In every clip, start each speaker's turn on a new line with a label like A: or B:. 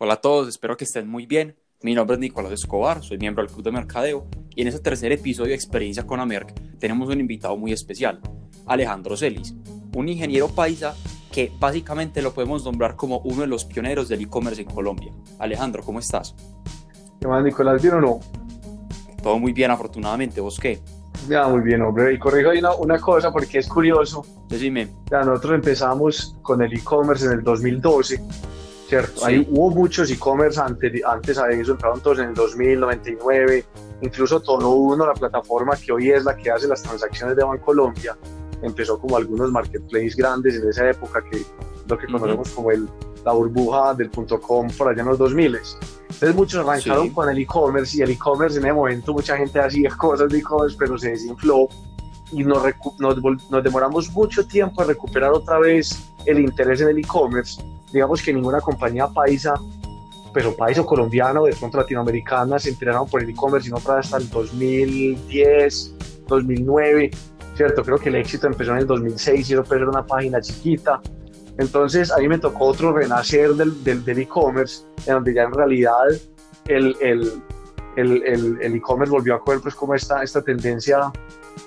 A: Hola a todos, espero que estén muy bien. Mi nombre es Nicolás Escobar, soy miembro del Club de Mercadeo y en este tercer episodio de Experiencia con Amerc tenemos un invitado muy especial, Alejandro Celis, un ingeniero paisa que básicamente lo podemos nombrar como uno de los pioneros del e-commerce en Colombia. Alejandro, ¿cómo estás?
B: ¿Qué más, Nicolás? ¿Bien o no?
A: Todo muy bien, afortunadamente. ¿Vos qué?
B: Ya, muy bien, hombre. Y corrijo ahí una, una cosa porque es curioso.
A: Decime.
B: Ya, nosotros empezamos con el e-commerce en el 2012 ¿cierto?
A: Sí.
B: Ahí hubo muchos e-commerce antes, antes a eso, entraron todos en el 2000, 99, incluso Tono Uno, la plataforma que hoy es la que hace las transacciones de Bancolombia, empezó como algunos marketplaces grandes en esa época, que lo que
A: Ujú.
B: conocemos como el, la burbuja del punto .com por allá en los 2000. Entonces muchos arrancaron
A: Sí.
B: con el e-commerce y el e-commerce en ese momento mucha gente hacía cosas de e-commerce, pero se desinfló y nos, nos, nos demoramos mucho tiempo a recuperar otra vez el interés en el e-commerce. Digamos que ninguna compañía paisa, pero paisa o colombiana o de pronto latinoamericana se enteraron por el e-commerce, sino para hasta el 2010, 2009, ¿cierto? Creo que el éxito empezó en el 2006 y eso pues era una página chiquita. Entonces a mí me tocó otro renacer del, del, del e-commerce, en donde ya en realidad el, el, el e-commerce volvió a coger pues como esta, esta tendencia,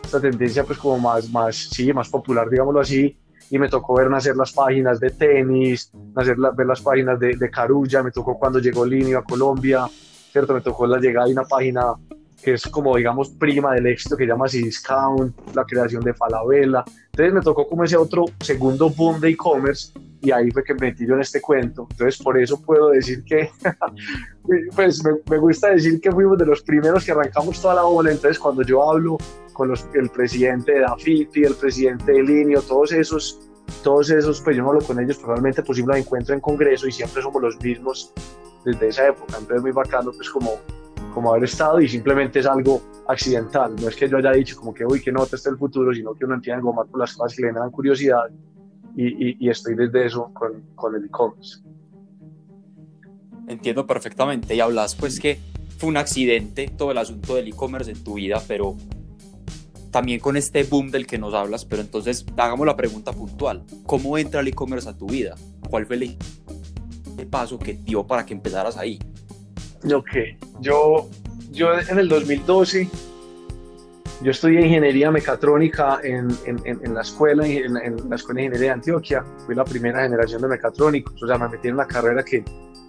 B: esta tendencia pues como más, más, sí, más popular, digámoslo así, y me tocó ver nacer las páginas de tenis, nacer la- ver las páginas de, de Carulla, me tocó cuando llegó Linio a Colombia, ¿cierto? Me tocó la llegada de una página que es como, digamos, prima del éxito que llama Discount, la creación de Falabella. Entonces me tocó como ese otro segundo boom de e-commerce y ahí fue que me metí yo en este cuento. Entonces por eso puedo decir que, pues me, me gusta decir que fuimos de los primeros que arrancamos toda la bola. Entonces cuando yo hablo con los, el presidente de Dafifi, el presidente de Linio, todos esos, todos esos, pues yo no hablo con ellos, probablemente pues los encuentro en congreso y siempre somos los mismos desde esa época. Entonces muy bacano pues como, como haber estado y simplemente es algo accidental. No es que yo haya dicho como que, uy, que nota está el futuro, sino que uno empieza a gomar por las cosas que le dan curiosidad y, y, y estoy desde eso con, con el e-commerce.
A: Entiendo perfectamente y hablas pues que fue un accidente todo el asunto del e-commerce en tu vida, pero también con este boom del que nos hablas, pero entonces hagamos la pregunta puntual. ¿Cómo entra el e-commerce a tu vida? ¿Cuál fue el el paso que dio para que empezaras ahí?
B: Ok, yo, yo en el 2012, yo estudié ingeniería mecatrónica en, en, en- en la escuela, en, la escuela de ingeniería de Antioquia. Fui la primera generación de mecatrónicos, o sea, me metí en una carrera que,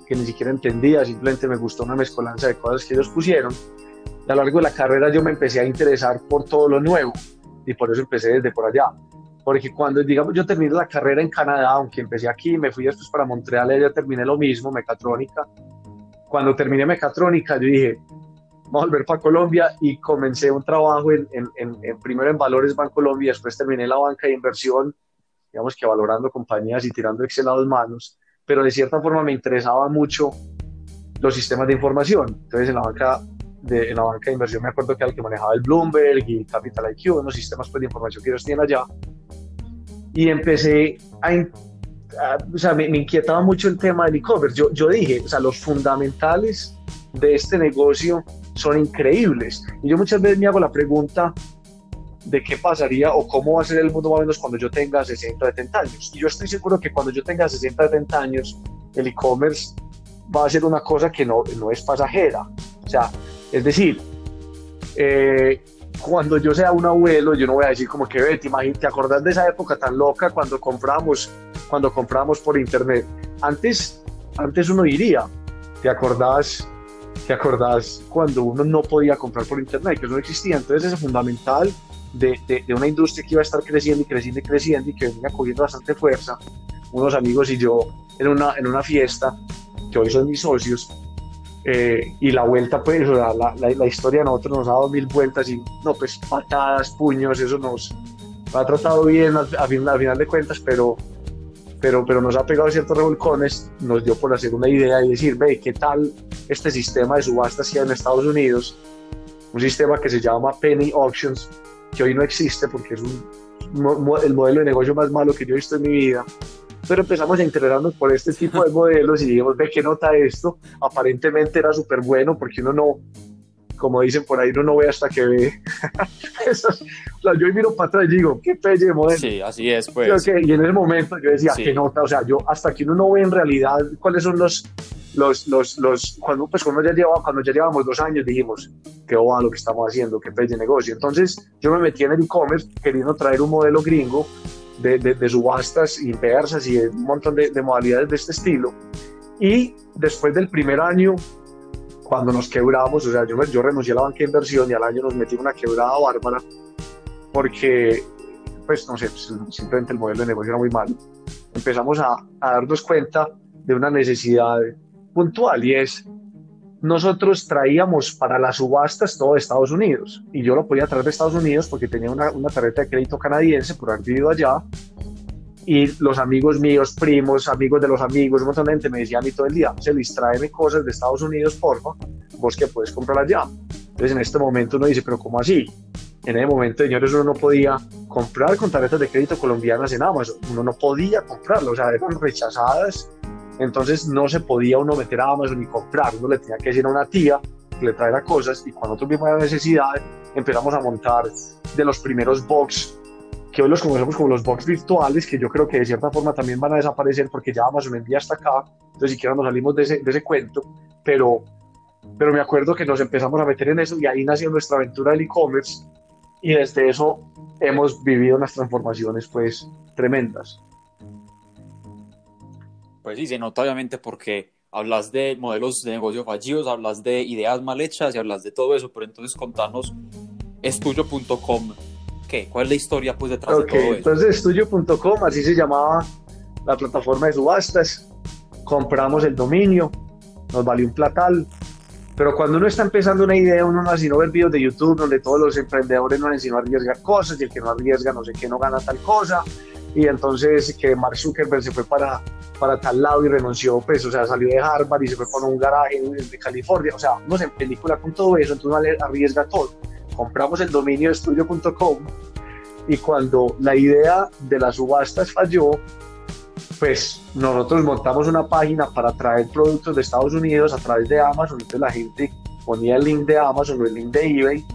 B: que ni siquiera entendía, simplemente me gustó una mezcolanza de cosas que ellos pusieron. Y a lo largo de la carrera yo me empecé a interesar por todo lo nuevo y por eso empecé desde por allá. Porque cuando, digamos, yo terminé la carrera en Canadá, aunque empecé aquí, me fui después para Montreal y allá terminé lo mismo, mecatrónica cuando terminé mecatrónica, yo dije, vamos a volver para Colombia y comencé un trabajo en, en- en- primero en Valores Bancolombia, después terminé la banca de inversión, digamos que valorando compañías y tirando Excel a dos manos, pero de cierta forma me interesaba mucho los sistemas de información. Entonces en la banca de, en la banca de inversión me acuerdo que el que manejaba el Bloomberg y Capital IQ, unos sistemas pues, de información que ellos tienen allá. Y empecé a- o sea, me, me inquietaba mucho el tema del e-commerce. Yo, yo dije, o sea, los fundamentales de este negocio son increíbles. Y yo muchas veces me hago la pregunta de qué pasaría o cómo va a ser el mundo más o menos cuando yo tenga 60, 70 años. Y yo estoy seguro que cuando yo tenga 60, 70 años, el e-commerce va a ser una cosa que no, no es pasajera. O sea, es decir, eh, cuando yo sea un abuelo, yo no voy a decir como que, ve, te, ¿te acordás de esa época tan loca cuando compramos, cuando compramos por internet? Antes, antes uno diría, ¿te acordás, ¿te acordás cuando uno no podía comprar por internet? Que eso no existía. Entonces es fundamental de, de, de una industria que iba a estar creciendo y creciendo y creciendo y que venía cogiendo bastante fuerza. Unos amigos y yo en una, en una fiesta, que hoy son mis socios, eh, y la vuelta, pues, la, la, la historia de nosotros nos ha dado mil vueltas y, no, pues, patadas, puños, eso nos, nos ha tratado bien al, a fin- al final de cuentas, pero, pero, pero nos ha pegado ciertos revolcones, nos dio por hacer una idea y decir, ve, ¿qué tal este sistema de subastas que hay en Estados Unidos? Un sistema que se llama Penny Auctions, que hoy no existe porque es un, el modelo de negocio más malo que yo he visto en mi vida. Pero empezamos a interesarnos por este tipo de modelos y dijimos, ve, ¿qué nota esto? Aparentemente era súper bueno porque uno no, como dicen por ahí, uno no ve hasta que ve. Eso es- o sea, yo miro para atrás y digo, qué pelle de modelo.
A: Sí, así es, pues.
B: Y en ese momento yo decía,
A: Sí.
B: qué nota, o sea, yo hasta que uno no ve en realidad cuáles son los, los, los, los, cuando, pues cuando, ya llevaba, cuando ya llevábamos dos años dijimos, qué va lo que estamos haciendo, qué pez de negocio. Entonces yo me metí en el e-commerce queriendo traer un modelo gringo de, de, de subastas inversas y un montón de, de, modalidades de este estilo. Y después del primer año, cuando nos quebramos, o sea, yo, yo renuncié a la banca de inversión y al año nos metí una quebrada bárbara porque, pues no sé, pues, simplemente el modelo de negocio era muy malo. Empezamos a, a darnos cuenta de una necesidad puntual y es nosotros traíamos para las subastas todo de Estados Unidos y yo lo podía traer de Estados Unidos porque tenía una, una tarjeta de crédito canadiense por haber vivido allá y los amigos míos, primos, amigos de los amigos, un montón de gente me decían y todo el día, se les tráeme cosas de Estados Unidos, porfa, vos que puedes comprar allá. Entonces en este momento uno dice, pero ¿cómo así? En ese momento, señores, uno no podía comprar con tarjetas de crédito colombianas en Amazon, uno no podía comprarlo, o sea, eran rechazadas entonces no se podía uno meter a Amazon y comprar, uno le tenía que decir a una tía que le traiera cosas y cuando tuvimos la necesidad empezamos a montar de los primeros box que hoy los conocemos como los box virtuales, que yo creo que de cierta forma también van a desaparecer porque ya Amazon envía hasta acá, entonces siquiera nos salimos de ese, de ese cuento, pero, pero me acuerdo que nos empezamos a meter en eso y ahí nació nuestra aventura del e-commerce y desde eso hemos vivido unas transformaciones pues tremendas.
A: Pues sí, se nota obviamente porque hablas de modelos de negocio fallidos, hablas de ideas mal hechas y hablas de todo eso, pero entonces contanos estudio.com, ¿qué? ¿Cuál es la historia pues detrás de todo eso?
B: Entonces estudio.com, así se llamaba la plataforma de subastas, compramos el dominio, nos valió un platal, pero cuando uno está empezando una idea, uno no hace sino ver videos de YouTube donde todos los emprendedores no hacen sino arriesgar cosas y el que no arriesga no sé qué no gana tal cosa y entonces que Mark Zuckerberg se fue para, para tal lado y renunció, pues, o sea, salió de Harvard y se fue para un garaje de California, o sea, uno se película con todo eso, entonces uno arriesga todo. Compramos el dominio estudio.com y cuando la idea de las subastas falló, pues nosotros montamos una página para traer productos de Estados Unidos a través de Amazon, entonces la gente ponía el link de Amazon o el link de eBay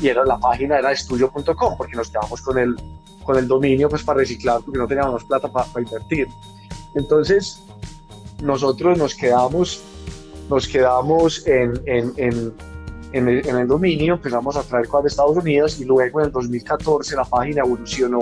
B: y era la página era estudio.com porque nos quedamos con el con el dominio pues para reciclar porque no teníamos plata para, invertir. Entonces nosotros nos quedamos, nos quedamos en, en, el, en el dominio, empezamos a traer cosas de Estados Unidos y luego en el 2014 la página evolucionó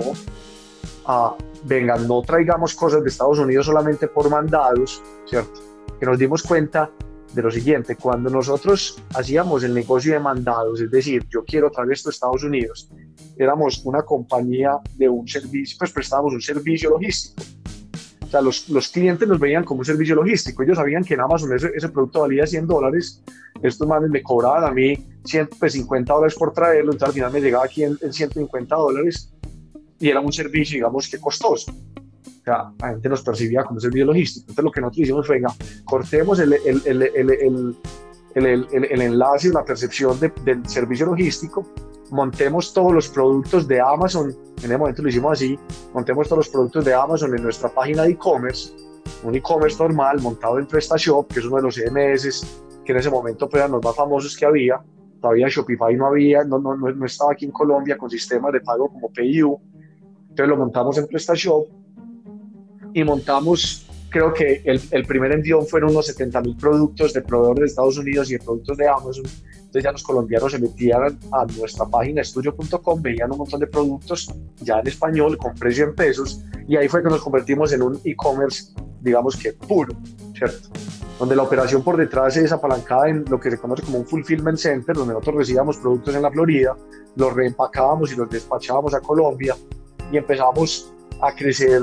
B: a, venga, no traigamos cosas de Estados Unidos solamente por mandados, ¿cierto? Que nos dimos cuenta de lo siguiente, cuando nosotros hacíamos el negocio de mandados, es decir, yo quiero traer esto a Estados Unidos, éramos una compañía de un servicio, pues prestábamos un servicio logístico. Sea, los, los clientes nos veían como un servicio logístico. Ellos sabían que en Amazon ese, ese producto valía 100 dólares. Estos manes me cobraban a mí 150 pues, dólares por traerlo, entonces al final me llegaba aquí en, en 150 dólares y era un servicio, digamos, que costoso. O sea, la gente nos percibía como un servicio logístico. Entonces lo que nosotros hicimos fue, venga, cortemos el, el, el, el, el, el enlace, la percepción de, del servicio logístico montemos todos los productos de Amazon, en ese momento lo hicimos así, montemos todos los productos de Amazon en nuestra página de e-commerce, un e-commerce normal montado en PrestaShop, que es uno de los CMS que en ese momento pues, eran los más famosos que había. Todavía Shopify no había, no, no, no estaba aquí en Colombia con sistemas de pago como PayU. Entonces lo montamos en PrestaShop y montamos, creo que el, el primer envío fueron unos 70 mil productos de proveedores de Estados Unidos y de productos de Amazon entonces ya los colombianos se metían a nuestra página estudio.com, veían un montón de productos ya en español con precio en pesos y ahí fue que nos convertimos en un e-commerce, digamos que puro, ¿cierto? Donde la operación por detrás es apalancada en lo que se conoce como un fulfillment center, donde nosotros recibíamos productos en la Florida, los reempacábamos y los despachábamos a Colombia y empezamos a crecer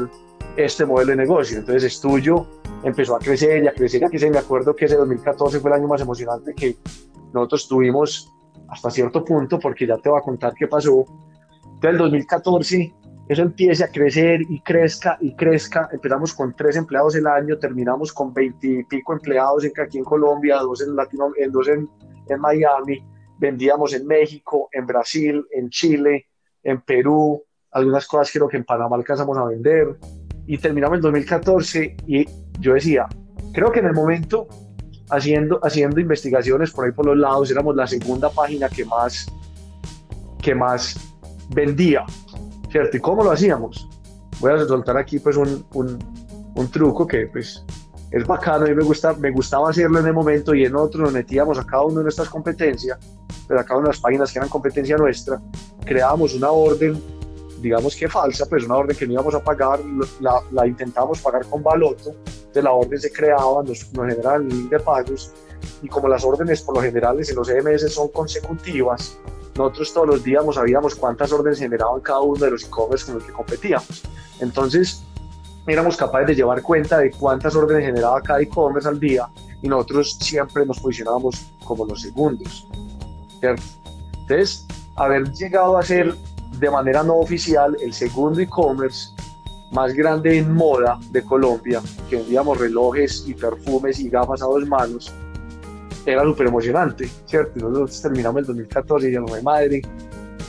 B: este modelo de negocio. Entonces Estudio empezó a crecer y a crecer y a crecer. Me acuerdo que ese 2014 fue el año más emocionante que nosotros tuvimos hasta cierto punto, porque ya te voy a contar qué pasó. Entonces, el 2014, eso empieza a crecer y crezca y crezca. Empezamos con tres empleados el año, terminamos con 20 y pico empleados aquí en Colombia, dos en, Latino, en, dos en, en Miami. Vendíamos en México, en Brasil, en Chile, en Perú. Algunas cosas creo que en Panamá alcanzamos a vender. Y terminamos en 2014 y yo decía, creo que en el momento haciendo, haciendo investigaciones por ahí por los lados, éramos la segunda página que más, que más vendía, ¿cierto? ¿Y cómo lo hacíamos? Voy a soltar aquí pues un, un, un truco que pues es bacano y me, gusta, me gustaba hacerlo en el momento y en otro nos metíamos a cada una de nuestras competencias, pero a cada una de las páginas que eran competencia nuestra, creábamos una orden, digamos que falsa, pues una orden que no íbamos a pagar, la, la intentábamos pagar con baloto, de la orden se creaba, nos, nos generaban el link de pagos y como las órdenes por lo general en los EMS son consecutivas, nosotros todos los días sabíamos cuántas órdenes generaban cada uno de los e-commerce con los que competíamos. Entonces, éramos capaces de llevar cuenta de cuántas órdenes generaba cada e-commerce al día y nosotros siempre nos posicionábamos como los segundos. Entonces, haber llegado a ser de manera no oficial el segundo e-commerce más grande en moda de Colombia, que vendíamos relojes y perfumes y gafas a dos manos, era súper emocionante, ¿cierto? Nosotros terminamos el 2014 y ya no de madre,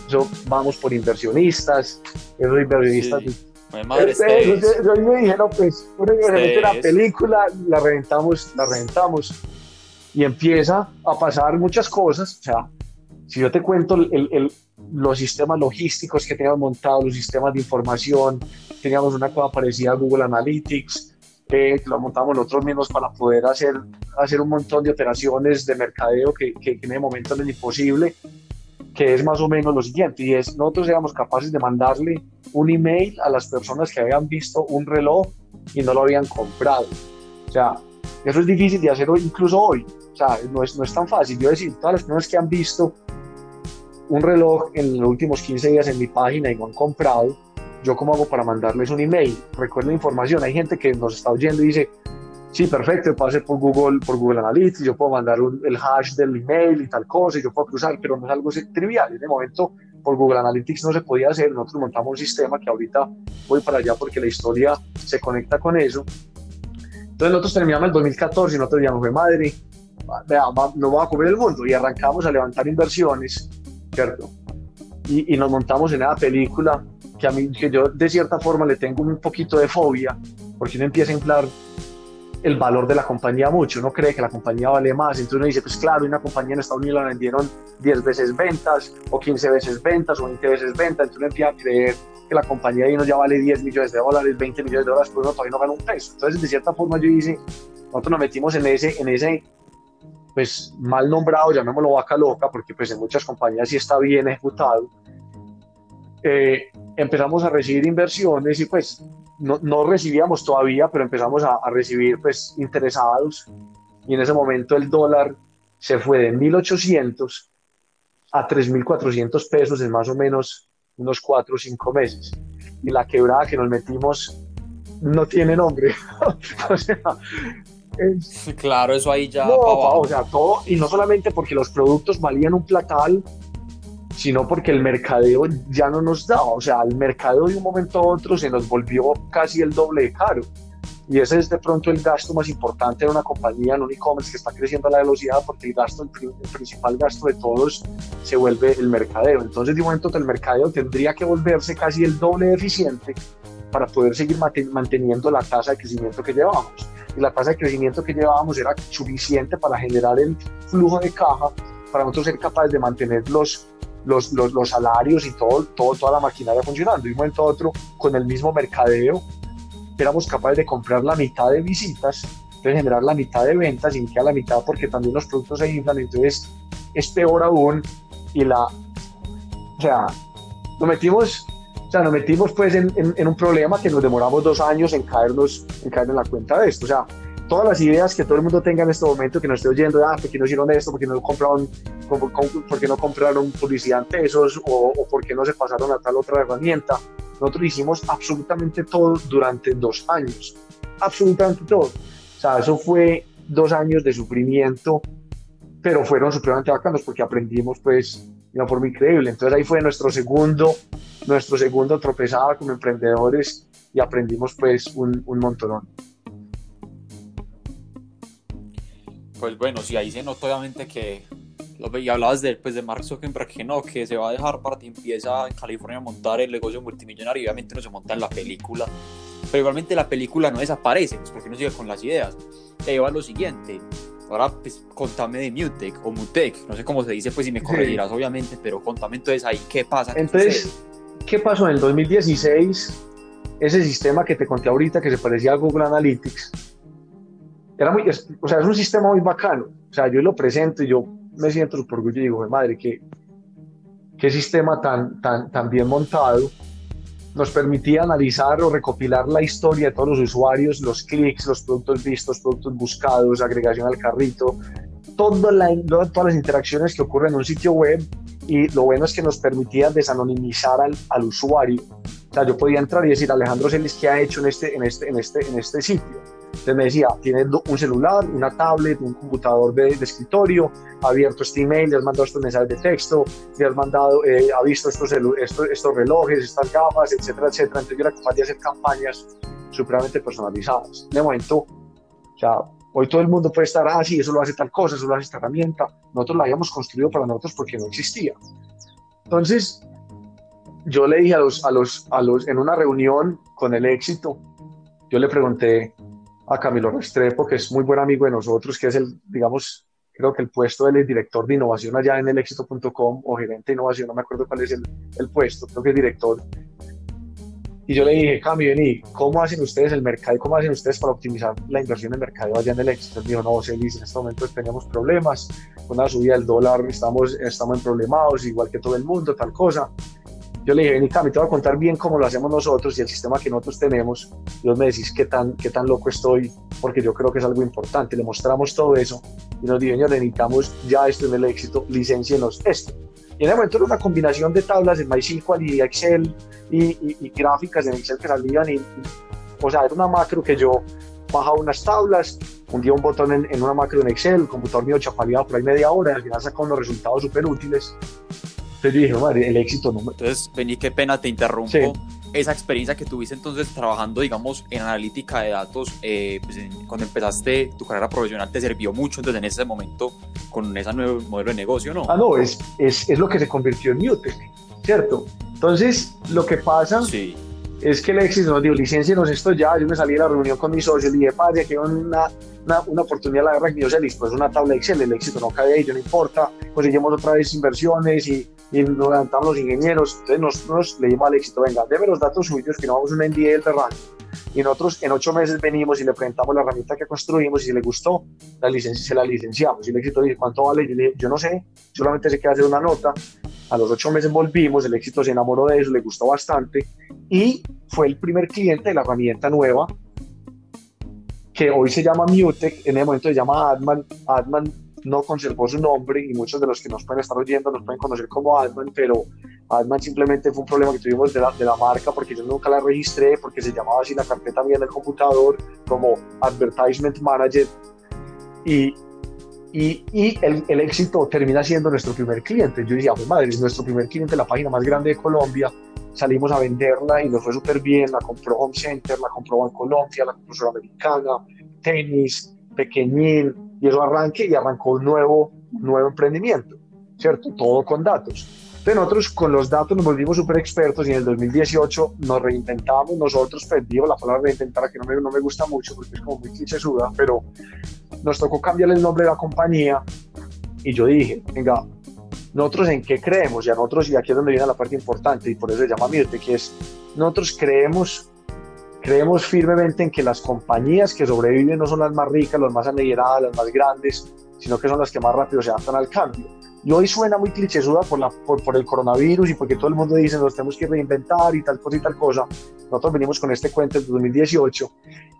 B: eso vamos por inversionistas, esos inversionistas... Sí.
A: Madre,
B: yo, yo, me dije, no, pues, la película, la reventamos, la reventamos, y empieza a pasar muchas cosas, o sea, si yo te cuento el, el, los sistemas logísticos que teníamos montados, los sistemas de información, teníamos una cosa parecida a Google Analytics, que lo montamos nosotros mismos para poder hacer, hacer un montón de operaciones de mercadeo que, que, en el momento es imposible, que es más o menos lo siguiente, y es nosotros éramos capaces de mandarle un email a las personas que habían visto un reloj y no lo habían comprado. O sea, eso es difícil de hacerlo incluso hoy. O sea, no es, no es tan fácil. Yo decir, todas las personas que han visto un reloj en los últimos 15 días en mi página y no han comprado, ¿yo cómo hago para mandarles un email? Recuerden información, hay gente que nos está oyendo y dice, sí, perfecto, puedo hacer por Google, por Google Analytics, yo puedo mandar el hash del email y tal cosa, y yo puedo cruzar, pero no es algo trivial. En el momento, por Google Analytics no se podía hacer, nosotros montamos un sistema que ahorita voy para allá porque la historia se conecta con eso. Entonces nosotros terminamos el 2014 y nosotros ya fue madre, nos vamos a comer el mundo y arrancamos a levantar inversiones, ¿cierto? Y, y nos montamos en esa película que a mí, que yo de cierta forma le tengo un poquito de fobia, porque uno empieza a inflar el valor de la compañía mucho, uno cree que la compañía vale más, entonces uno dice, pues claro, una compañía en Estados Unidos la vendieron 10 veces ventas, o 15 veces ventas, o 20 veces ventas, entonces uno empieza a creer que la compañía ahí no ya vale 10 millones de dólares, 20 millones de dólares, pero uno todavía no gana un peso. Entonces, de cierta forma yo dice, nosotros nos metimos en ese, en ese pues mal nombrado, llamémoslo vaca loca, porque pues en muchas compañías sí está bien ejecutado, eh, empezamos a recibir inversiones y pues no, no recibíamos todavía, pero empezamos a, a, recibir pues interesados y en ese momento el dólar se fue de 1.800 a 3.400 pesos en más o menos unos 4 o 5 meses. Y la quebrada que nos metimos no tiene nombre. o sea,
A: es... Claro, eso ahí ya...
B: No, o sea, todo, y no solamente porque los productos valían un platal, sino porque el mercadeo ya no nos daba, o sea, el mercadeo de un momento a otro se nos volvió casi el doble de caro. Y ese es de pronto el gasto más importante de una compañía en un e-commerce que está creciendo a la velocidad porque el gasto, el, principal gasto de todos se vuelve el mercadeo. Entonces, de momento el mercadeo tendría que volverse casi el doble de eficiente para poder seguir manteniendo la tasa de crecimiento que llevábamos. Y la tasa de crecimiento que llevábamos era suficiente para generar el flujo de caja para nosotros ser capaces de mantener los los, los, salarios y todo, todo, toda la maquinaria funcionando. Y un momento a otro, con el mismo mercadeo, éramos capaces de comprar la mitad de visitas, de generar la mitad de ventas y a la mitad porque también los productos se inflan, entonces es peor aún. Y la, o sea, nos metimos, o sea, nos metimos pues en, en, en un problema que nos demoramos dos años en caernos, en caer en la cuenta de esto. O sea, todas las ideas que todo el mundo tenga en este momento, que nos esté oyendo, ah, ¿por qué no hicieron esto? ¿Por qué no compraron, por qué no compraron publicidad en pesos? O, o por qué no se pasaron a tal otra herramienta? Nosotros hicimos absolutamente todo durante dos años. Absolutamente todo. O sea, eso fue dos años de sufrimiento, pero fueron supremamente bacanos porque aprendimos pues de una forma increíble. Entonces ahí fue nuestro segundo, nuestro segundo tropezada como emprendedores y aprendimos pues un, un montón.
A: Pues bueno, sí, ahí se nota obviamente que, y hablabas de, pues, de Mark Zuckerberg, que no, que se va a dejar para que empieza en California a montar el negocio multimillonario, y obviamente no se monta en la película, pero igualmente la película no desaparece, pues porque no sigue con las ideas. Te lleva a lo siguiente, ahora pues contame de Mutec o Mutec, no sé cómo se dice, pues si me corregirás sí. obviamente, pero contame entonces ahí qué pasa.
B: Entonces, ¿qué pasó en el 2016? Ese sistema que te conté ahorita que se parecía a Google Analytics, era muy, o sea, es un sistema muy bacano. O sea, yo lo presento y yo me siento súper orgulloso y digo, madre, qué, qué sistema tan, tan, tan bien montado nos permitía analizar o recopilar la historia de todos los usuarios, los clics, los productos vistos, productos buscados, agregación al carrito, la, todas las interacciones que ocurren en un sitio web y lo bueno es que nos permitía desanonimizar al, al usuario. O sea, yo podía entrar y decir, Alejandro Celis, ¿qué ha hecho en este, en este, en este, en este sitio? Entonces me decía, tiene un celular, una tablet, un computador de, escritorio, ha abierto este email, le has mandado estos mensajes de texto, le has mandado, eh, ha visto estos, estos, estos, relojes, estas gafas, etcétera, etcétera. Entonces yo era capaz de hacer campañas supremamente personalizadas. De momento, o sea, hoy todo el mundo puede estar, ah, sí, eso lo hace tal cosa, eso lo hace esta herramienta. Nosotros la habíamos construido para nosotros porque no existía. Entonces, yo le dije a los, a los, a los, en una reunión con el éxito, yo le pregunté, a Camilo Restrepo, que es muy buen amigo de nosotros, que es el, digamos, creo que el puesto del director de innovación allá en el éxito.com o gerente de innovación, no me acuerdo cuál es el, el, puesto, creo que es director. Y yo le dije, Cami, vení, ¿cómo hacen ustedes el mercado? ¿Cómo hacen ustedes para optimizar la inversión en mercado allá en el éxito? Él dijo, no, Celis, en este momento tenemos problemas, con la subida del dólar estamos, estamos en problemados, igual que todo el mundo, tal cosa yo le dije, vení, Cami, te voy a contar bien cómo lo hacemos nosotros y el sistema que nosotros tenemos. Y vos me decís qué tan, qué tan loco estoy, porque yo creo que es algo importante. Le mostramos todo eso y nos dijo, necesitamos ya esto en el éxito, licencienos esto. Y en ese momento era una combinación de tablas en MySQL y Excel y, gráficas en Excel que salían. Y, o sea, era una macro que yo bajaba unas tablas, hundía un botón en, en una macro en Excel, el computador mío chapaleaba por ahí media hora y al final sacaba unos resultados súper útiles entonces yo dije, madre, el éxito no
A: Entonces, vení, qué pena, te interrumpo. Esa experiencia que tuviste entonces trabajando, digamos, en analítica de datos, eh, pues cuando empezaste tu carrera profesional, ¿te sirvió mucho entonces en ese momento con ese nuevo modelo de negocio, no?
B: Ah, no, es, es, es lo que se convirtió en Newtek, ¿cierto? Entonces, lo que pasa sí. es que el éxito nos dio licencia, esto ya, yo me salí de la reunión con mis socios y dije, padre, que una, una, una, oportunidad la que yo sé, listo, es una tabla de Excel, el éxito no cae ahí, no importa, conseguimos otra vez inversiones y y nos levantamos los ingenieros. Entonces nosotros le dimos al éxito, venga, deme los datos suyos, que no vamos a una NDA del terreno. Y nosotros en ocho meses venimos y le presentamos la herramienta que construimos y si le gustó, la licencia, se la licenciamos. Y el éxito dice, ¿cuánto vale? Yo le yo no sé, solamente sé que hacer una nota. A los ocho meses volvimos, el éxito se enamoró de eso, le gustó bastante y fue el primer cliente de la herramienta nueva que hoy se llama Mutec, en el momento se llama Adman. Adman no conservó su nombre y muchos de los que nos pueden estar oyendo nos pueden conocer como Adman, pero Adman simplemente fue un problema que tuvimos de la, de la marca porque yo nunca la registré, porque se llamaba así la carpeta mía en el computador como Advertisement Manager y, y, y el, el, éxito termina siendo nuestro primer cliente. Yo decía, madre, es nuestro primer cliente, la página más grande de Colombia, salimos a venderla y nos fue súper bien, la compró Home Center, la compró en Colombia, la compró Sudamericana, tenis, pequeñín, y eso arranque y arrancó un nuevo, nuevo emprendimiento, ¿cierto? Todo con datos. Entonces nosotros con los datos nos volvimos súper expertos y en el 2018 nos reinventamos nosotros, pues digo la palabra reinventar que no me, no me gusta mucho porque es como muy clichésuda, pero nos tocó cambiarle el nombre de la compañía y yo dije, venga, nosotros en qué creemos, y a nosotros, y aquí es donde viene la parte importante, y por eso se llama Mirte, que es, nosotros creemos Creemos firmemente en que las compañías que sobreviven no son las más ricas, las más anelleradas, las más grandes, sino que son las que más rápido se adaptan al cambio. Y hoy suena muy clichésuda por, por, por, el coronavirus y porque todo el mundo dice nos tenemos que reinventar y tal cosa y tal cosa. Nosotros venimos con este cuento del 2018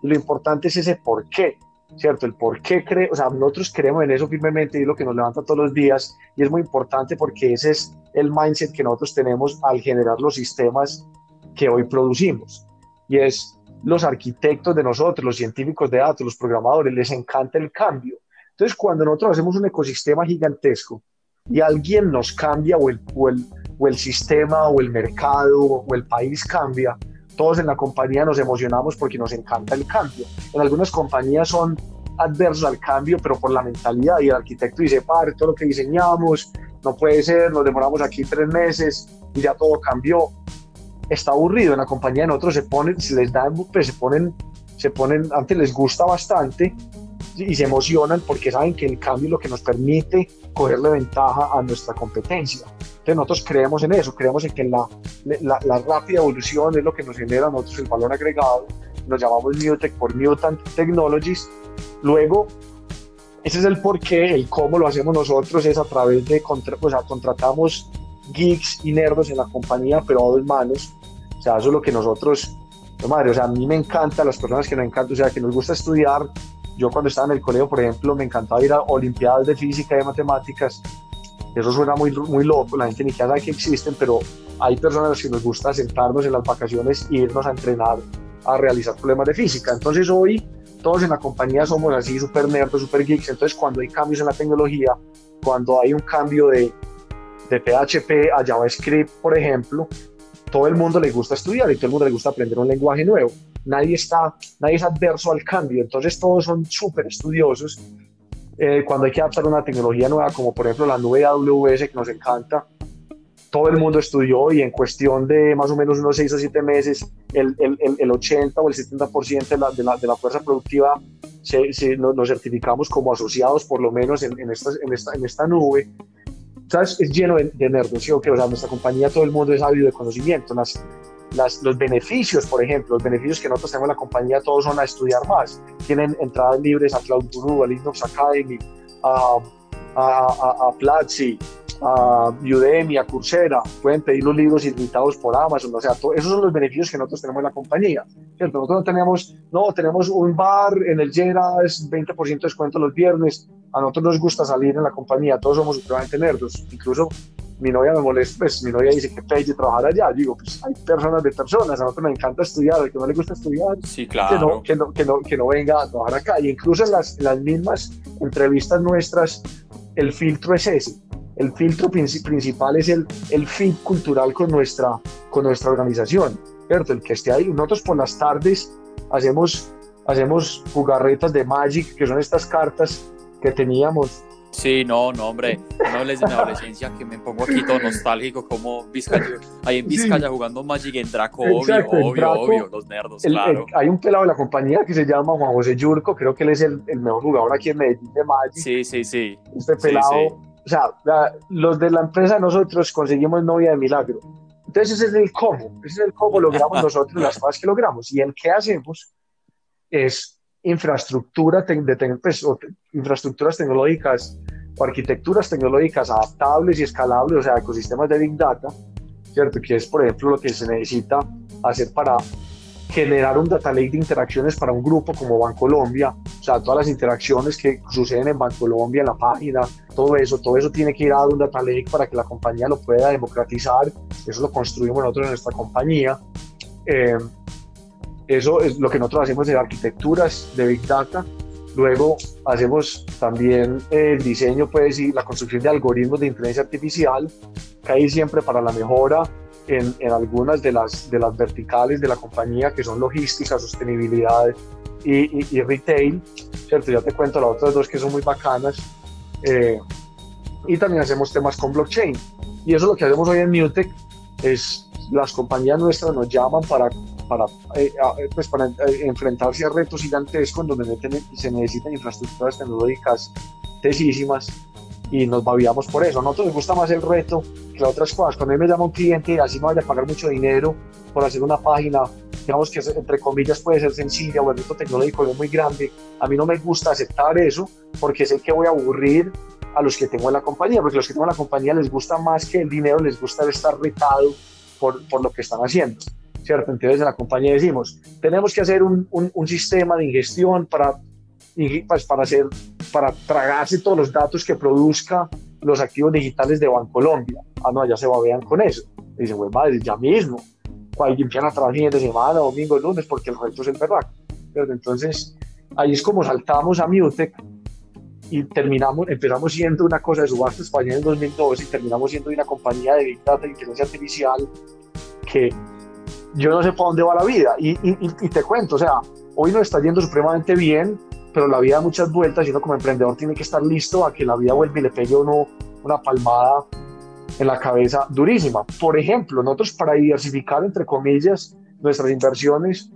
B: y lo importante es ese por qué, ¿cierto? El por qué cree, o sea, nosotros creemos en eso firmemente y es lo que nos levanta todos los días y es muy importante porque ese es el mindset que nosotros tenemos al generar los sistemas que hoy producimos y es los arquitectos de nosotros, los científicos de datos, los programadores, les encanta el cambio. Entonces, cuando nosotros hacemos un ecosistema gigantesco y alguien nos cambia o el, o el, o el sistema o el mercado o el país cambia, todos en la compañía nos emocionamos porque nos encanta el cambio. En algunas compañías son adversos al cambio, pero por la mentalidad y el arquitecto dice, padre, todo lo que diseñamos no puede ser, nos demoramos aquí tres meses y ya todo cambió está aburrido en la compañía, en otros se ponen, se les da, pues se ponen, se ponen, antes les gusta bastante y se emocionan porque saben que el cambio es lo que nos permite cogerle ventaja a nuestra competencia. Entonces nosotros creemos en eso, creemos en que la, la, la rápida evolución es lo que nos genera a nosotros el valor agregado. Nos llamamos Newtek por Mutant Technologies Luego, ese es el por qué, el cómo lo hacemos nosotros es a través de, o sea, contratamos geeks y nerdos en la compañía, pero a dos manos. O sea, eso es lo que nosotros, no madre, o sea, a mí me encanta, las personas que nos encanta, o sea, que nos gusta estudiar. Yo cuando estaba en el colegio, por ejemplo, me encantaba ir a olimpiadas de física y de matemáticas. Eso suena muy, muy loco, la gente ni siquiera sabe que existen, pero hay personas que nos gusta sentarnos en las vacaciones e irnos a entrenar a realizar problemas de física. Entonces hoy todos en la compañía somos así super nerds, super geeks. Entonces cuando hay cambios en la tecnología, cuando hay un cambio de, de PHP a JavaScript, por ejemplo, todo el mundo le gusta estudiar y todo el mundo le gusta aprender un lenguaje nuevo. Nadie, está, nadie es adverso al cambio, entonces todos son súper estudiosos. Eh, cuando hay que adaptar una tecnología nueva, como por ejemplo la nube AWS que nos encanta, todo el mundo estudió y en cuestión de más o menos unos 6 o 7 meses, el, el, el 80 o el 70% de la, de, la, de la, fuerza productiva se, se, nos, certificamos como asociados, por lo menos en, en, esta, en, esta, en esta nube. ¿Sabes? Es lleno de, de nerdos, ¿sí? o sea, nuestra compañía, todo el mundo es ávido de conocimiento. Las, las, los beneficios, por ejemplo, los beneficios que nosotros tenemos en la compañía, todos son a estudiar más. Tienen entradas libres a Cloud Guru, a Linux Academy, a, a, a, a Platzi, a Udemy, a Coursera, pueden pedir los libros ilimitados por Amazon, o sea, esos son los beneficios que nosotros tenemos en la compañía, ¿cierto? Nosotros no tenemos, no, tenemos un bar en el Jera, es 20% de descuento los viernes, a nosotros nos gusta salir en la compañía, todos somos supremamente nerdos, incluso mi novia me molesta, pues mi novia dice que pelle trabajar allá, digo, pues hay personas de personas, a nosotros me encanta estudiar, al que no le gusta estudiar,
A: sí, claro.
B: que, no, que, no, que, no, venga a trabajar acá, y incluso en las, en las mismas entrevistas nuestras, el filtro es ese, el filtro principal es el, el fit cultural con nuestra, con nuestra organización, ¿cierto? El que esté ahí. Nosotros por las tardes hacemos, hacemos jugarretas de Magic, que son estas cartas que teníamos.
A: Sí, no, no, hombre, no hables de mi adolescencia que me pongo aquí todo nostálgico, como Vizcaya, ahí en Vizcaya sí. jugando Magic en Draco, Exacto, obvio, obvio, Draco, obvio, los nerdos,
B: el,
A: claro.
B: El, hay un pelado de la compañía que se llama Juan José Yurco, creo que él es el, el mejor jugador aquí en Medellín de Magic.
A: Sí, sí, sí.
B: Este pelado... Sí, sí o sea, la, los de la empresa nosotros conseguimos novia de milagro. Entonces ese es el cómo, ese es el cómo logramos nosotros las cosas que logramos. Y el que hacemos es infraestructura de, pues, o, infraestructuras tecnológicas o arquitecturas tecnológicas adaptables y escalables, o sea, ecosistemas de Big Data, ¿cierto? Que es, por ejemplo, lo que se necesita hacer para generar un data lake de interacciones para un grupo como Bancolombia, o sea, todas las interacciones que suceden en Bancolombia, en la página, todo eso, todo eso tiene que ir a un data lake para que la compañía lo pueda democratizar, eso lo construimos nosotros en nuestra compañía. Eh, eso es lo que nosotros hacemos en arquitecturas de Big Data. Luego hacemos también el diseño, pues, y la construcción de algoritmos de inteligencia artificial, que hay siempre para la mejora en, en, algunas de las, de las verticales de la compañía, que son logística, sostenibilidad y, y, y retail, ¿cierto? Ya te cuento las otras dos que son muy bacanas. Eh, y también hacemos temas con blockchain. Y eso es lo que hacemos hoy en Newtek, es las compañías nuestras nos llaman para, para, eh, pues para eh, enfrentarse a retos gigantescos donde se necesitan infraestructuras tecnológicas tesísimas y nos babiamos por eso. A nosotros nos gusta más el reto que otras cosas. Cuando a mí me llama un cliente y así me vaya a pagar mucho dinero por hacer una página, digamos que entre comillas puede ser sencilla o el reto tecnológico es muy grande, a mí no me gusta aceptar eso porque sé que voy a aburrir a los que tengo en la compañía, porque los que tengo en la compañía les gusta más que el dinero, les gusta estar retado por, por lo que están haciendo. ¿Cierto? Entonces en la compañía decimos, tenemos que hacer un, un, un sistema de ingestión para pues para hacer para tragarse todos los datos que produzca los activos digitales de Bancolombia. Ah, no, ya se babean con eso. Y dicen, pues madre, ya mismo. Alguien empiezan a fin de semana, domingo, lunes, porque el resto es el verdad. Entonces, ahí es como saltamos a Mutec y terminamos, empezamos siendo una cosa de subasta española en 2012 y terminamos siendo una compañía de Big Data e Inteligencia Artificial que yo no sé para dónde va la vida. Y, y, y te cuento, o sea, hoy nos está yendo supremamente bien, pero la vida da muchas vueltas y uno como emprendedor tiene que estar listo a que la vida vuelva y le pegue uno una palmada en la cabeza durísima. Por ejemplo, nosotros para diversificar, entre comillas, nuestras inversiones,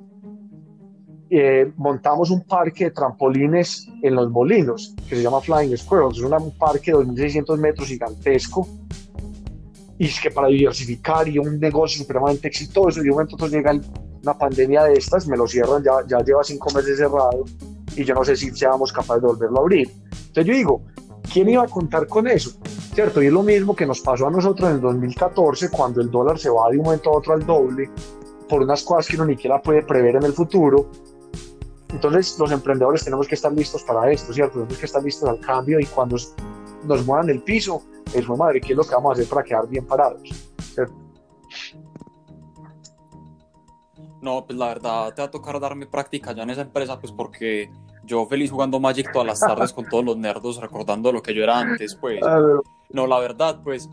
B: eh, montamos un parque de trampolines en los molinos, que se llama Flying Squirrels. Es un parque de 2.600 metros gigantesco. Y es que para diversificar y un negocio supremamente exitoso, y de momento llega una pandemia de estas, me lo cierran, ya, ya lleva cinco meses cerrado y yo no sé si seamos capaces de volverlo a abrir. Entonces yo digo, ¿quién iba a contar con eso? ¿Cierto? Y es lo mismo que nos pasó a nosotros en el 2014 cuando el dólar se va de un momento a otro al doble por unas cosas que uno ni siquiera puede prever en el futuro. Entonces los emprendedores tenemos que estar listos para esto, ¿cierto? Tenemos que estar listos al cambio y cuando nos muevan el piso, es madre, ¿qué es lo que vamos a hacer para quedar bien parados? ¿cierto?
A: No, pues la verdad te va a tocar darme práctica ya en esa empresa, pues porque yo feliz jugando Magic todas las tardes con todos los nerdos, recordando lo que yo era antes, pues. No, la verdad, pues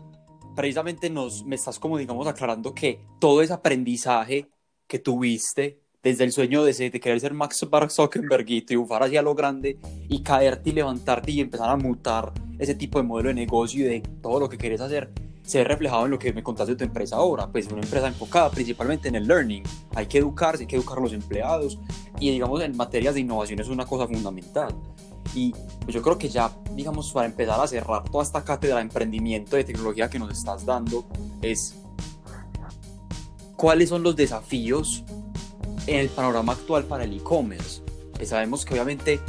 A: precisamente nos, me estás como, digamos, aclarando que todo ese aprendizaje que tuviste desde el sueño de, de querer ser Max Zuckerberg y triunfar hacia lo grande y caerte y levantarte y empezar a mutar ese tipo de modelo de negocio y de todo lo que quieres hacer, se ve reflejado en lo que me contaste de tu empresa ahora, pues una empresa enfocada principalmente en el learning. Hay que educarse, hay que educar a los empleados y digamos en materias de innovación es una cosa fundamental. Y pues yo creo que ya, digamos, para empezar a cerrar toda esta cátedra de emprendimiento de tecnología que nos estás dando, es cuáles son los desafíos en el panorama actual para el e-commerce. Pues sabemos que obviamente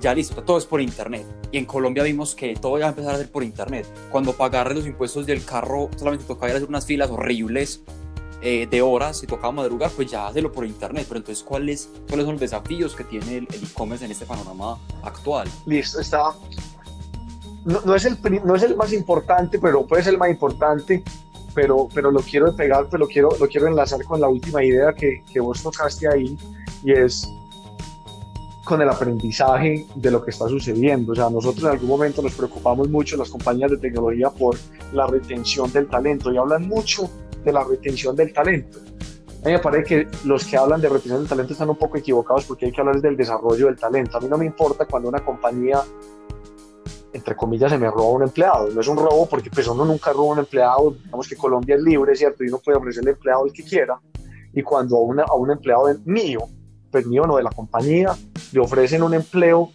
A: ya listo, todo es por internet y en Colombia vimos que todo ya a empezar a ser por internet. Cuando pagar los impuestos del carro solamente tocaba ir a hacer unas filas horribles eh, de horas y tocaba madrugar, pues ya hazlo por internet. Pero entonces, ¿cuáles, cuáles son los desafíos que tiene el e-commerce en este panorama actual?
B: Listo, está. No, no, es el, no es el más importante, pero puede ser el más importante. Pero, pero lo quiero pegar, pero lo quiero, lo quiero enlazar con la última idea que, que vos tocaste ahí, y es con el aprendizaje de lo que está sucediendo. O sea, nosotros en algún momento nos preocupamos mucho, las compañías de tecnología, por la retención del talento y hablan mucho de la retención del talento. A mí me parece que los que hablan de retención del talento están un poco equivocados porque hay que hablar del desarrollo del talento. A mí no me importa cuando una compañía, entre comillas, se me roba un empleado. No es un robo porque pues uno nunca roba un empleado. Digamos que Colombia es libre, ¿cierto? Y uno puede ofrecerle empleado el que quiera. Y cuando a, una, a un empleado mío pues mío no, de la compañía, le ofrecen un empleo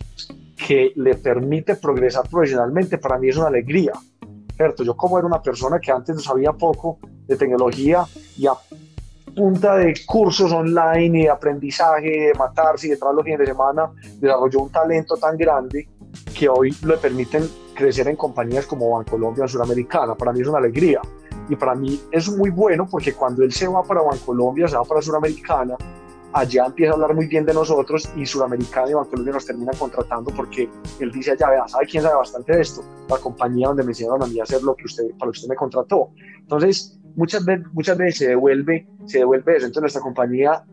B: que le permite progresar profesionalmente, para mí es una alegría, ¿cierto? Yo como era una persona que antes no sabía poco de tecnología y a punta de cursos online y de aprendizaje, de matarse y de los fines de semana, desarrolló un talento tan grande que hoy le permiten crecer en compañías como Bancolombia o Suramericana. Para mí es una alegría. Y para mí es muy bueno porque cuando él se va para Bancolombia, se va para Suramericana, allá empieza a hablar muy bien de nosotros y Sudamericana y Bancolombia nos termina contratando porque él dice allá, vea, ¿sabe quién sabe bastante de esto? La compañía donde me enseñaron a mí a hacer lo que usted, para lo que usted me contrató. Entonces, muchas veces, muchas veces se devuelve, se devuelve eso. Entonces, nuestra compañía,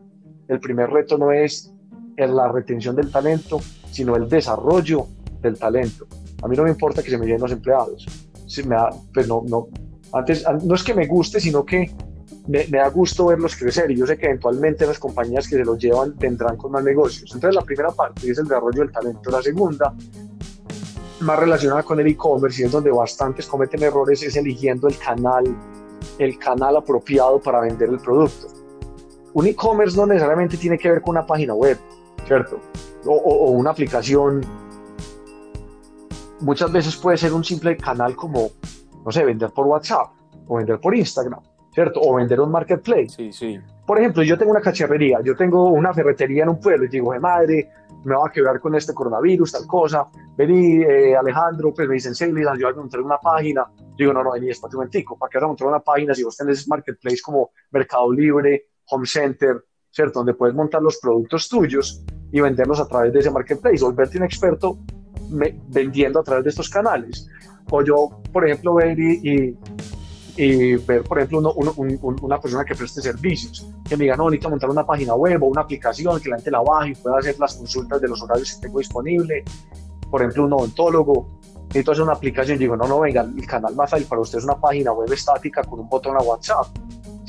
B: el primer reto no es la retención del talento, sino el desarrollo del talento. A mí no me importa que se me llenen los empleados. Si me pues no, no, antes, no es que me guste, sino que me, da gusto verlos crecer y yo sé que eventualmente las compañías que se los llevan vendrán con más negocios. Entonces la primera parte es el desarrollo del talento. La segunda, más relacionada con el e-commerce y es donde bastantes cometen errores, es eligiendo el canal, el canal apropiado para vender el producto. Un e-commerce no necesariamente tiene que ver con una página web, ¿cierto? O una aplicación. Muchas veces puede ser un simple canal como, no sé, vender por WhatsApp o vender por Instagram ¿cierto? O vender un marketplace.
A: Sí, sí.
B: Por ejemplo, yo tengo una cacharrería, yo tengo una ferretería en un pueblo y digo, de madre, me va a quebrar con este coronavirus, tal cosa. Vení, eh, Alejandro, pues me dicen, sí, les ayudan a montar una página. Digo, no, no, vení, espérate un momentico, ¿para qué vas a montar una página si vos tenés marketplace como Mercado Libre, Home Center, ¿cierto? Donde puedes montar los productos tuyos y venderlos a través de ese marketplace, volverte un experto vendiendo a través de estos canales. O yo, por ejemplo, ver y y ver, por ejemplo, una persona que preste servicios, que me diga, no, necesito montar una página web o una aplicación, que la gente la baje y pueda hacer las consultas de los horarios que tengo disponible. Por ejemplo, un odontólogo, necesito hacer una aplicación y digo, no, no, venga, el canal más fácil para usted es una página web estática con un botón a WhatsApp.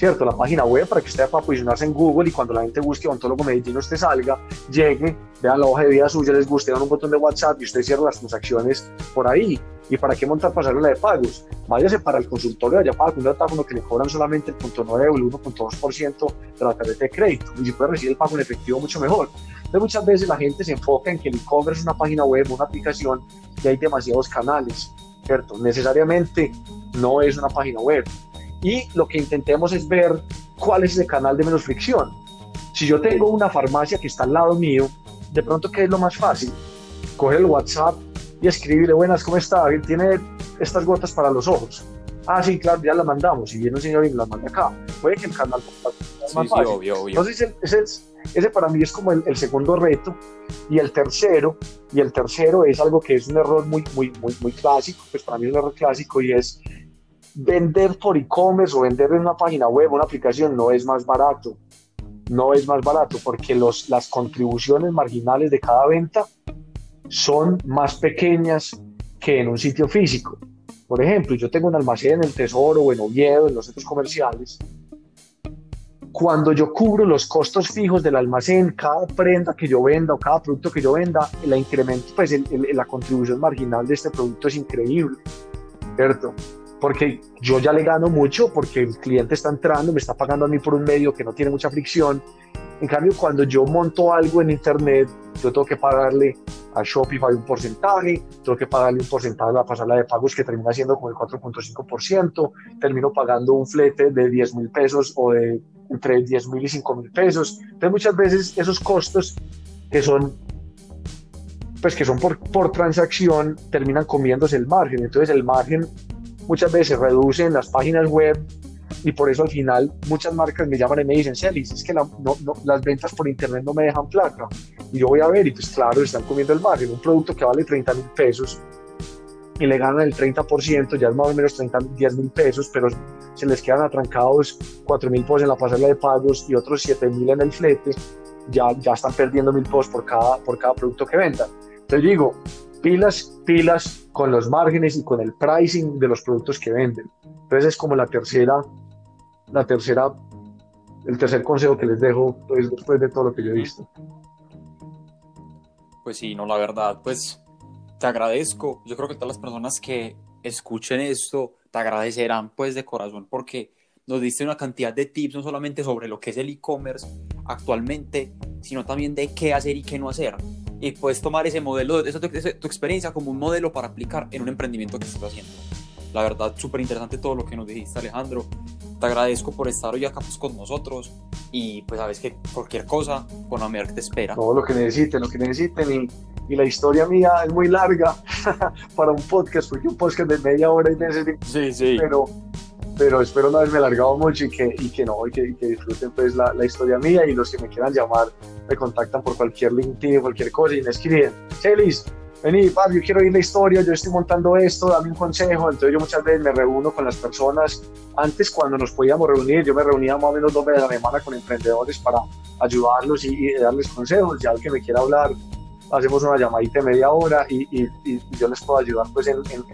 B: ¿Cierto? La página web para que usted pueda posicionarse en Google y cuando la gente busque odontólogo Medellín usted salga, llegue, vean la hoja de vida suya, les guste, dan un botón de WhatsApp y usted cierra las transacciones por ahí. ¿Y para qué montar pasarela de pagos? Váyase para el consultorio allá para un datáfono que le cobran solamente el 0.9 o el 1.2% de la tarjeta de crédito. Y si puede recibir el pago en efectivo, mucho mejor. Entonces, muchas veces la gente se enfoca en que el e-commerce es una página web, una aplicación y hay demasiados canales, ¿cierto? Necesariamente no es una página web y lo que intentemos es ver cuál es el canal de menos fricción. Si yo tengo una farmacia que está al lado mío de pronto, ¿qué es lo más fácil? Coger el WhatsApp y escribirle, buenas, ¿cómo está? Tiene estas gotas para los ojos. Ah, sí, claro, ya las mandamos. Y viene un señor y las manda acá. Puede que el canal
A: sí, más sí, Obvio, obvio.
B: Entonces, ese, ese, para mí es como el, el, segundo reto. Y el tercero, y el tercero es algo que es un error muy, muy, muy, muy clásico, pues para mí es un error clásico y es vender por e-commerce o vender en una página web, una aplicación, no es más barato. No es más barato porque los, las contribuciones marginales de cada venta son más pequeñas que en un sitio físico. Por ejemplo, yo tengo un almacén en el Tesoro o en Oviedo, en los centros comerciales. Cuando yo cubro los costos fijos del almacén, cada prenda que yo venda o cada producto que yo venda, la incremento, pues la contribución marginal de este producto es increíble, ¿cierto? Porque yo ya le gano mucho porque el cliente está entrando, me está pagando a mí por un medio que no tiene mucha fricción en cambio, cuando yo monto algo en Internet, yo tengo que pagarle a Shopify un porcentaje, tengo que pagarle un porcentaje a la pasarela de pagos que termina siendo como el 4.5%, termino pagando un flete de 10 mil pesos o de entre 10 mil y 5 mil pesos. Entonces muchas veces esos costos que son pues que son por, por transacción terminan comiéndose el margen. Entonces el margen muchas veces se reduce en las páginas web y por eso al final muchas marcas me llaman y me dicen, Celis, es que no, las ventas por internet no me dejan placa. Y yo voy a ver y pues claro, están comiendo el margen. Un producto que vale 30 mil pesos y le ganan el 30%, ya es más o menos 30, 10 mil pesos, pero se les quedan atrancados 4 mil pesos en la pasarela de pagos y otros 7 mil en el flete, ya, ya están perdiendo mil pesos por cada, por cada producto que vendan. Entonces digo, pilas, pilas con los márgenes y con el pricing de los productos que venden. Entonces es como la tercera la tercera, el tercer consejo que les dejo pues, después de todo lo que yo he visto.
A: Pues sí, no, la verdad, pues te agradezco. Yo creo que todas las personas que escuchen esto te agradecerán pues de corazón porque nos diste una cantidad de tips no solamente sobre lo que es el e-commerce actualmente, sino también de qué hacer y qué no hacer. Y puedes tomar ese modelo, esa, tu, tu experiencia como un modelo para aplicar en un emprendimiento que estás haciendo. La verdad, súper interesante todo lo que nos dijiste, Alejandro te agradezco por estar hoy acá pues, con nosotros y pues sabes que cualquier cosa con Amer te espera.
B: Todo lo que necesiten, lo que necesiten y, y la historia mía es muy larga para un podcast, porque un podcast de media hora y necesito.
A: Sí, sí.
B: Pero, pero espero no haberme alargado mucho y que, y que no, y que, disfruten pues la, la, historia mía y los que me quieran llamar me contactan por cualquier LinkedIn, cualquier cosa y me escriben, Celis, vení, Pablo, yo quiero oír la historia, yo estoy montando esto, dame un consejo. Entonces yo muchas veces me reúno con las personas. Antes cuando nos podíamos reunir, yo me reunía más o menos dos veces a la semana con emprendedores para ayudarlos y, darles consejos. Ya el que me quiera hablar, hacemos una llamadita de media hora y, y yo les puedo ayudar pues en, en,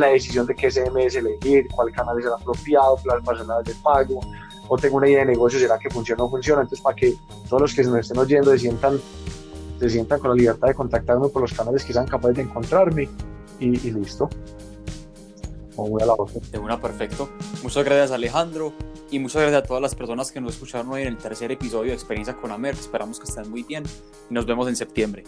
B: la decisión de qué CMS elegir, cuál canal es el apropiado, personal de pago, o tengo una idea de negocio, será que funciona o no funciona. Entonces para que todos los que nos estén oyendo se sientan se sientan con la libertad de contactarme por los canales que sean capaces de encontrarme y, listo.
A: O voy a la De una, perfecto. Muchas gracias Alejandro y muchas gracias a todas las personas que nos escucharon hoy en el tercer episodio de Experiencia con Amer. Esperamos que estén muy bien y nos vemos en septiembre.